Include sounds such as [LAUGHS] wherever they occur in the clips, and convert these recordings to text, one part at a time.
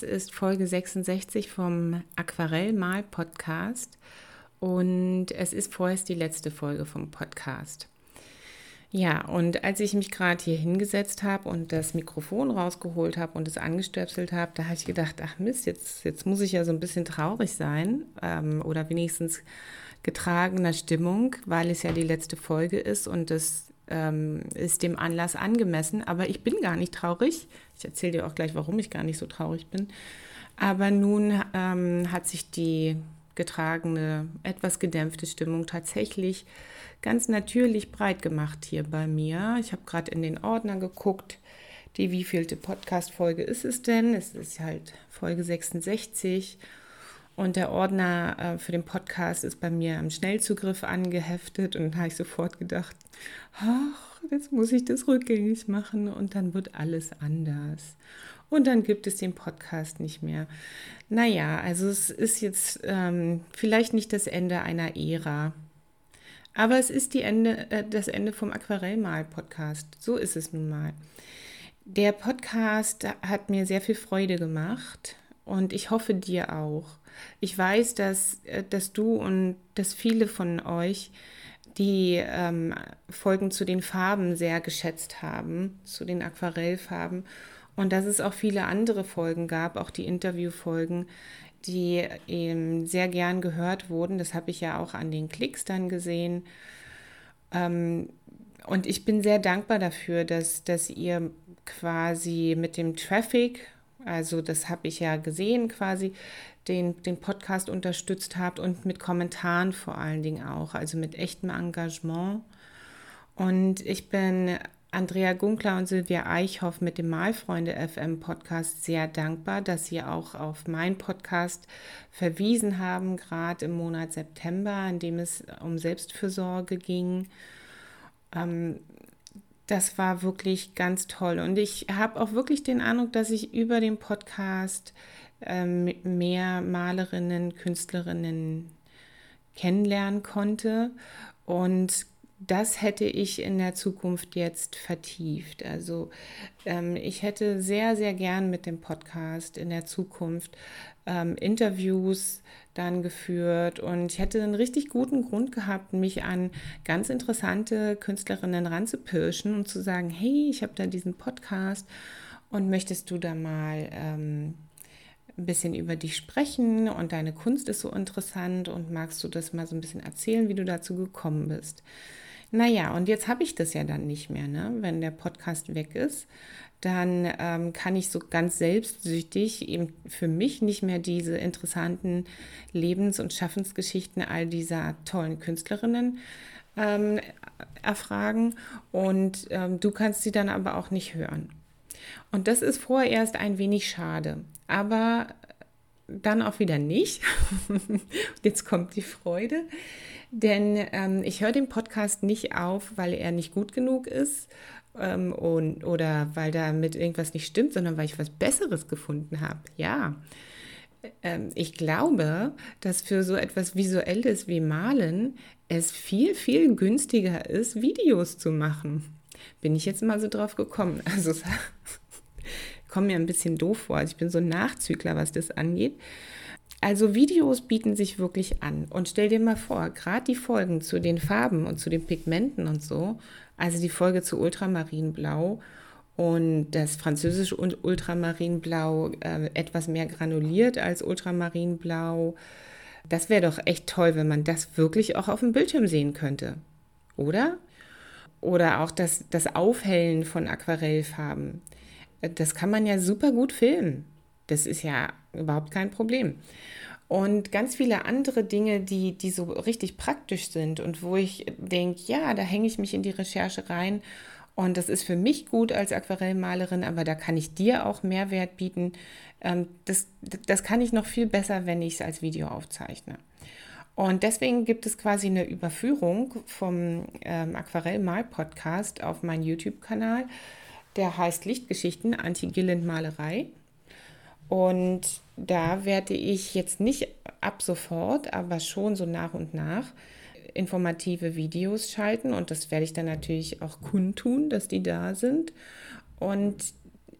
Das ist Folge 66 vom Aquarellmal-Podcast und es ist vorerst die letzte Folge vom Podcast. Ja, und als ich mich gerade hier hingesetzt habe und das Mikrofon rausgeholt habe und es angestöpselt habe, da habe ich gedacht, ach Mist, jetzt, jetzt muss ich ja so ein bisschen traurig sein ähm, oder wenigstens getragener Stimmung, weil es ja die letzte Folge ist und das ähm, ist dem Anlass angemessen. Aber ich bin gar nicht traurig. Ich erzähle dir auch gleich, warum ich gar nicht so traurig bin. Aber nun ähm, hat sich die getragene, etwas gedämpfte Stimmung tatsächlich ganz natürlich breit gemacht hier bei mir. Ich habe gerade in den Ordner geguckt, die wievielte Podcast-Folge ist es denn? Es ist halt Folge 66 und der Ordner äh, für den Podcast ist bei mir im Schnellzugriff angeheftet und habe ich sofort gedacht, ach, jetzt muss ich das rückgängig machen und dann wird alles anders. Und dann gibt es den Podcast nicht mehr. Naja, also es ist jetzt ähm, vielleicht nicht das Ende einer Ära. Aber es ist die Ende, äh, das Ende vom Aquarellmal-Podcast. So ist es nun mal. Der Podcast hat mir sehr viel Freude gemacht und ich hoffe dir auch. Ich weiß, dass, äh, dass du und dass viele von euch die ähm, Folgen zu den Farben sehr geschätzt haben, zu den Aquarellfarben. Und dass es auch viele andere Folgen gab, auch die Interviewfolgen, die eben sehr gern gehört wurden. Das habe ich ja auch an den Klicks dann gesehen. Ähm, und ich bin sehr dankbar dafür, dass, dass ihr quasi mit dem Traffic, also das habe ich ja gesehen quasi, den, den Podcast unterstützt habt und mit Kommentaren vor allen Dingen auch, also mit echtem Engagement. Und ich bin Andrea Gunkler und Silvia Eichhoff mit dem Malfreunde FM Podcast sehr dankbar, dass sie auch auf meinen Podcast verwiesen haben, gerade im Monat September, in dem es um Selbstfürsorge ging. Ähm, das war wirklich ganz toll. Und ich habe auch wirklich den Eindruck, dass ich über den Podcast ähm, mehr Malerinnen, Künstlerinnen kennenlernen konnte. Und das hätte ich in der Zukunft jetzt vertieft. Also ähm, ich hätte sehr, sehr gern mit dem Podcast in der Zukunft ähm, Interviews dann geführt und ich hätte einen richtig guten Grund gehabt, mich an ganz interessante Künstlerinnen ranzupirschen und zu sagen, hey, ich habe da diesen Podcast und möchtest du da mal ähm, ein bisschen über dich sprechen und deine Kunst ist so interessant und magst du das mal so ein bisschen erzählen, wie du dazu gekommen bist. Naja, und jetzt habe ich das ja dann nicht mehr, ne? wenn der Podcast weg ist. Dann ähm, kann ich so ganz selbstsüchtig eben für mich nicht mehr diese interessanten Lebens- und Schaffensgeschichten all dieser tollen Künstlerinnen ähm, erfragen. Und ähm, du kannst sie dann aber auch nicht hören. Und das ist vorerst ein wenig schade, aber dann auch wieder nicht. [LAUGHS] Jetzt kommt die Freude, denn ähm, ich höre den Podcast nicht auf, weil er nicht gut genug ist ähm, und, oder weil damit irgendwas nicht stimmt, sondern weil ich was Besseres gefunden habe. Ja. Ähm, ich glaube, dass für so etwas Visuelles wie Malen es viel, viel günstiger ist, Videos zu machen. Bin ich jetzt mal so drauf gekommen. [LAUGHS] Also komme mir ein bisschen doof vor. Also ich bin so ein Nachzügler, was das angeht. Also Videos bieten sich wirklich an. Und stell dir mal vor, gerade die Folgen zu den Farben und zu den Pigmenten und so, also die Folge zu Ultramarinblau und das französische Ultramarinblau äh, etwas mehr granuliert als Ultramarinblau. Das wäre doch echt toll, wenn man das wirklich auch auf dem Bildschirm sehen könnte, oder? Oder auch das, das Aufhellen von Aquarellfarben. Das kann man ja super gut filmen. Das ist ja überhaupt kein Problem. Und ganz viele andere Dinge, die, die so richtig praktisch sind und wo ich denke, ja, da hänge ich mich in die Recherche rein und das ist für mich gut als Aquarellmalerin, aber da kann ich dir auch Mehrwert bieten. Ähm, das, das kann ich noch viel besser, wenn ich es als Video aufzeichne. Und deswegen gibt es quasi eine Überführung vom ähm, Aquarellmal-Podcast auf meinen YouTube-Kanal. Der heißt Lichtgeschichten Anti-Gilland-Malerei. Und da werde ich jetzt nicht ab sofort, aber schon so nach und nach informative Videos schalten und das werde ich dann natürlich auch kundtun, dass die da sind. Und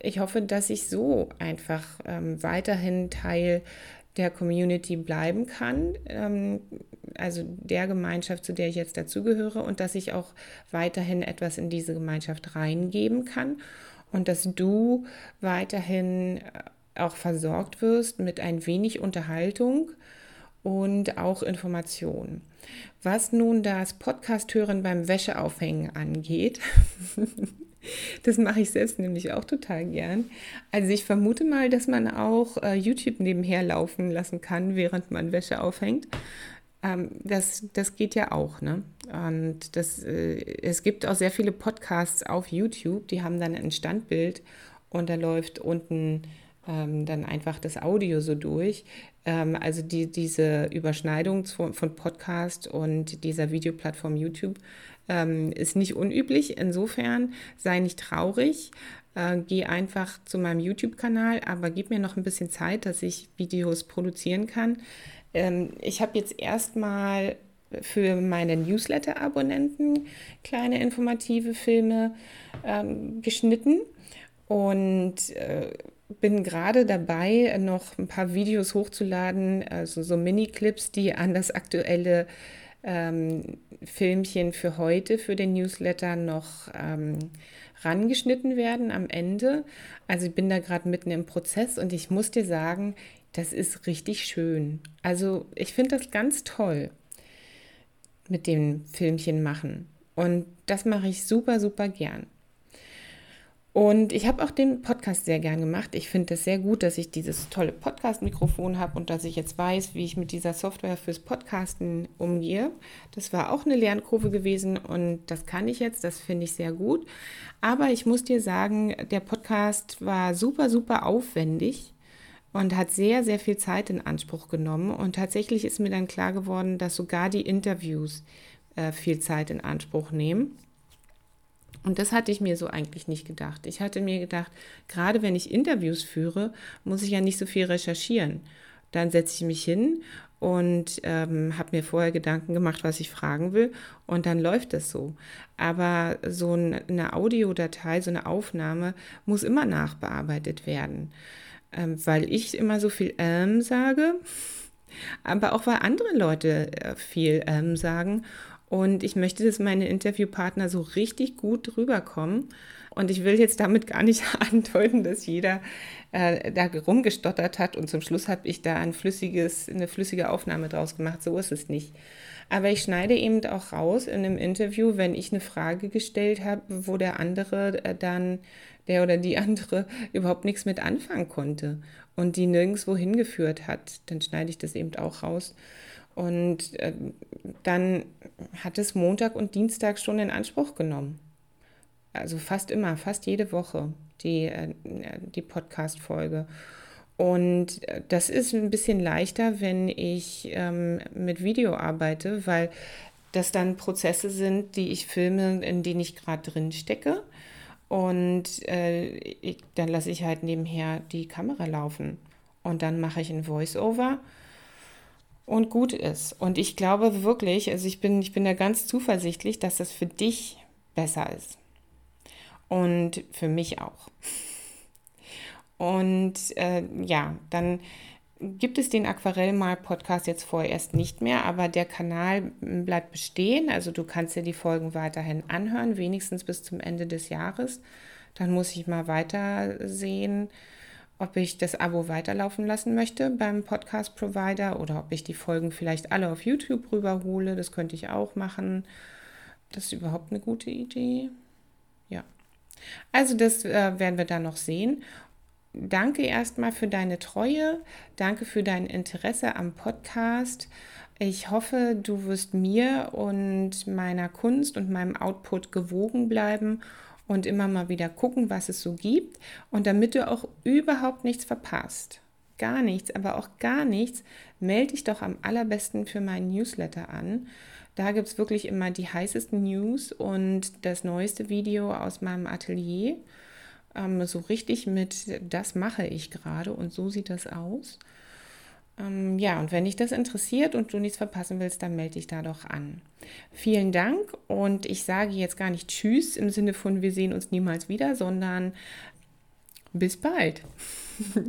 ich hoffe, dass ich so einfach ähm, weiterhin Teil der Community bleiben kann, ähm, also der Gemeinschaft, zu der ich jetzt dazugehöre, und dass ich auch weiterhin etwas in diese Gemeinschaft reingeben kann und dass du weiterhin äh, auch versorgt wirst mit ein wenig Unterhaltung und auch Information. Was nun das Podcast-Hören beim Wäscheaufhängen angeht, [LAUGHS] das mache ich selbst nämlich auch total gern. Also ich vermute mal, dass man auch äh, YouTube nebenher laufen lassen kann, während man Wäsche aufhängt. Ähm, das, das geht ja auch, ne? Und das, äh, es gibt auch sehr viele Podcasts auf YouTube, die haben dann ein Standbild und da läuft unten ähm, dann einfach das Audio so durch. Ähm, also die, diese Überschneidung von, von Podcast und dieser Videoplattform YouTube ähm, ist nicht unüblich. Insofern sei nicht traurig. Äh, geh einfach zu meinem YouTube-Kanal, aber gib mir noch ein bisschen Zeit, dass ich Videos produzieren kann. Ähm, ich habe jetzt erstmal für meine Newsletter-Abonnenten kleine informative Filme ähm, geschnitten und äh, bin gerade dabei, noch ein paar Videos hochzuladen, also so Mini-Clips, die an das aktuelle ähm, Filmchen für heute, für den Newsletter noch ähm, rangeschnitten werden am Ende. Also ich bin da gerade mitten im Prozess und ich muss dir sagen, das ist richtig schön. Also ich finde das ganz toll mit dem Filmchen machen. Und das mache ich super, super gern. Und ich habe auch den Podcast sehr gern gemacht. Ich finde es sehr gut, dass ich dieses tolle Podcast-Mikrofon habe und dass ich jetzt weiß, wie ich mit dieser Software fürs Podcasten umgehe. Das war auch eine Lernkurve gewesen und das kann ich jetzt. Das finde ich sehr gut. Aber ich muss dir sagen, der Podcast war super, super aufwendig und hat sehr, sehr viel Zeit in Anspruch genommen. Und tatsächlich ist mir dann klar geworden, dass sogar die Interviews äh, viel Zeit in Anspruch nehmen. Und das hatte ich mir so eigentlich nicht gedacht. Ich hatte mir gedacht, gerade wenn ich Interviews führe, muss ich ja nicht so viel recherchieren. Dann setze ich mich hin und ähm, habe mir vorher Gedanken gemacht, was ich fragen will und dann läuft es so. Aber so eine Audiodatei, so eine Aufnahme muss immer nachbearbeitet werden, ähm, weil ich immer so viel ähm sage, aber auch weil andere Leute äh, viel ähm sagen und ich möchte, dass meine Interviewpartner so richtig gut rüberkommen. Und ich will jetzt damit gar nicht [LAUGHS] andeuten, dass jeder äh, da rumgestottert hat und zum Schluss habe ich da ein flüssiges, eine flüssige Aufnahme draus gemacht. So ist es nicht. Aber ich schneide eben auch raus in einem Interview, wenn ich eine Frage gestellt habe, wo der andere äh, dann, der oder die [LAUGHS] andere überhaupt nichts mit anfangen konnte und die nirgendwo hingeführt hat, dann schneide ich das eben auch raus. Und äh, dann hat es Montag und Dienstag schon in Anspruch genommen. Also fast immer, fast jede Woche die, äh, die Podcast-Folge. Und äh, das ist ein bisschen leichter, wenn ich ähm, mit Video arbeite, weil das dann Prozesse sind, die ich filme, in denen ich gerade drin stecke. Und äh, ich, dann lasse ich halt nebenher die Kamera laufen. Und dann mache ich ein Voice-Over und gut ist. Und ich glaube wirklich, also ich bin, ich bin da ganz zuversichtlich, dass das für dich besser ist. Und für mich auch. Und äh, ja, dann gibt es den Aquarellmal-Podcast jetzt vorerst nicht mehr, aber der Kanal bleibt bestehen. Also du kannst dir die Folgen weiterhin anhören, wenigstens bis zum Ende des Jahres. Dann muss ich mal weiter sehen, ob ich das Abo weiterlaufen lassen möchte beim Podcast-Provider oder ob ich die Folgen vielleicht alle auf YouTube rüberhole. Das könnte ich auch machen. Das ist überhaupt eine gute Idee. Ja. Also das äh, werden wir dann noch sehen. Danke erstmal für deine Treue. Danke für dein Interesse am Podcast. Ich hoffe, du wirst mir und meiner Kunst und meinem Output gewogen bleiben und immer mal wieder gucken, was es so gibt. Und damit du auch überhaupt nichts verpasst, gar nichts, aber auch gar nichts, melde dich doch am allerbesten für meinen Newsletter an. Da gibt es wirklich immer die heißesten News und das neueste Video aus meinem Atelier. Ähm, so richtig mit, das mache ich gerade und so sieht das aus. Ähm, ja, und wenn dich das interessiert und du nichts verpassen willst, dann melde dich da doch an. Vielen Dank und ich sage jetzt gar nicht Tschüss im Sinne von wir sehen uns niemals wieder, sondern bis bald. [LAUGHS]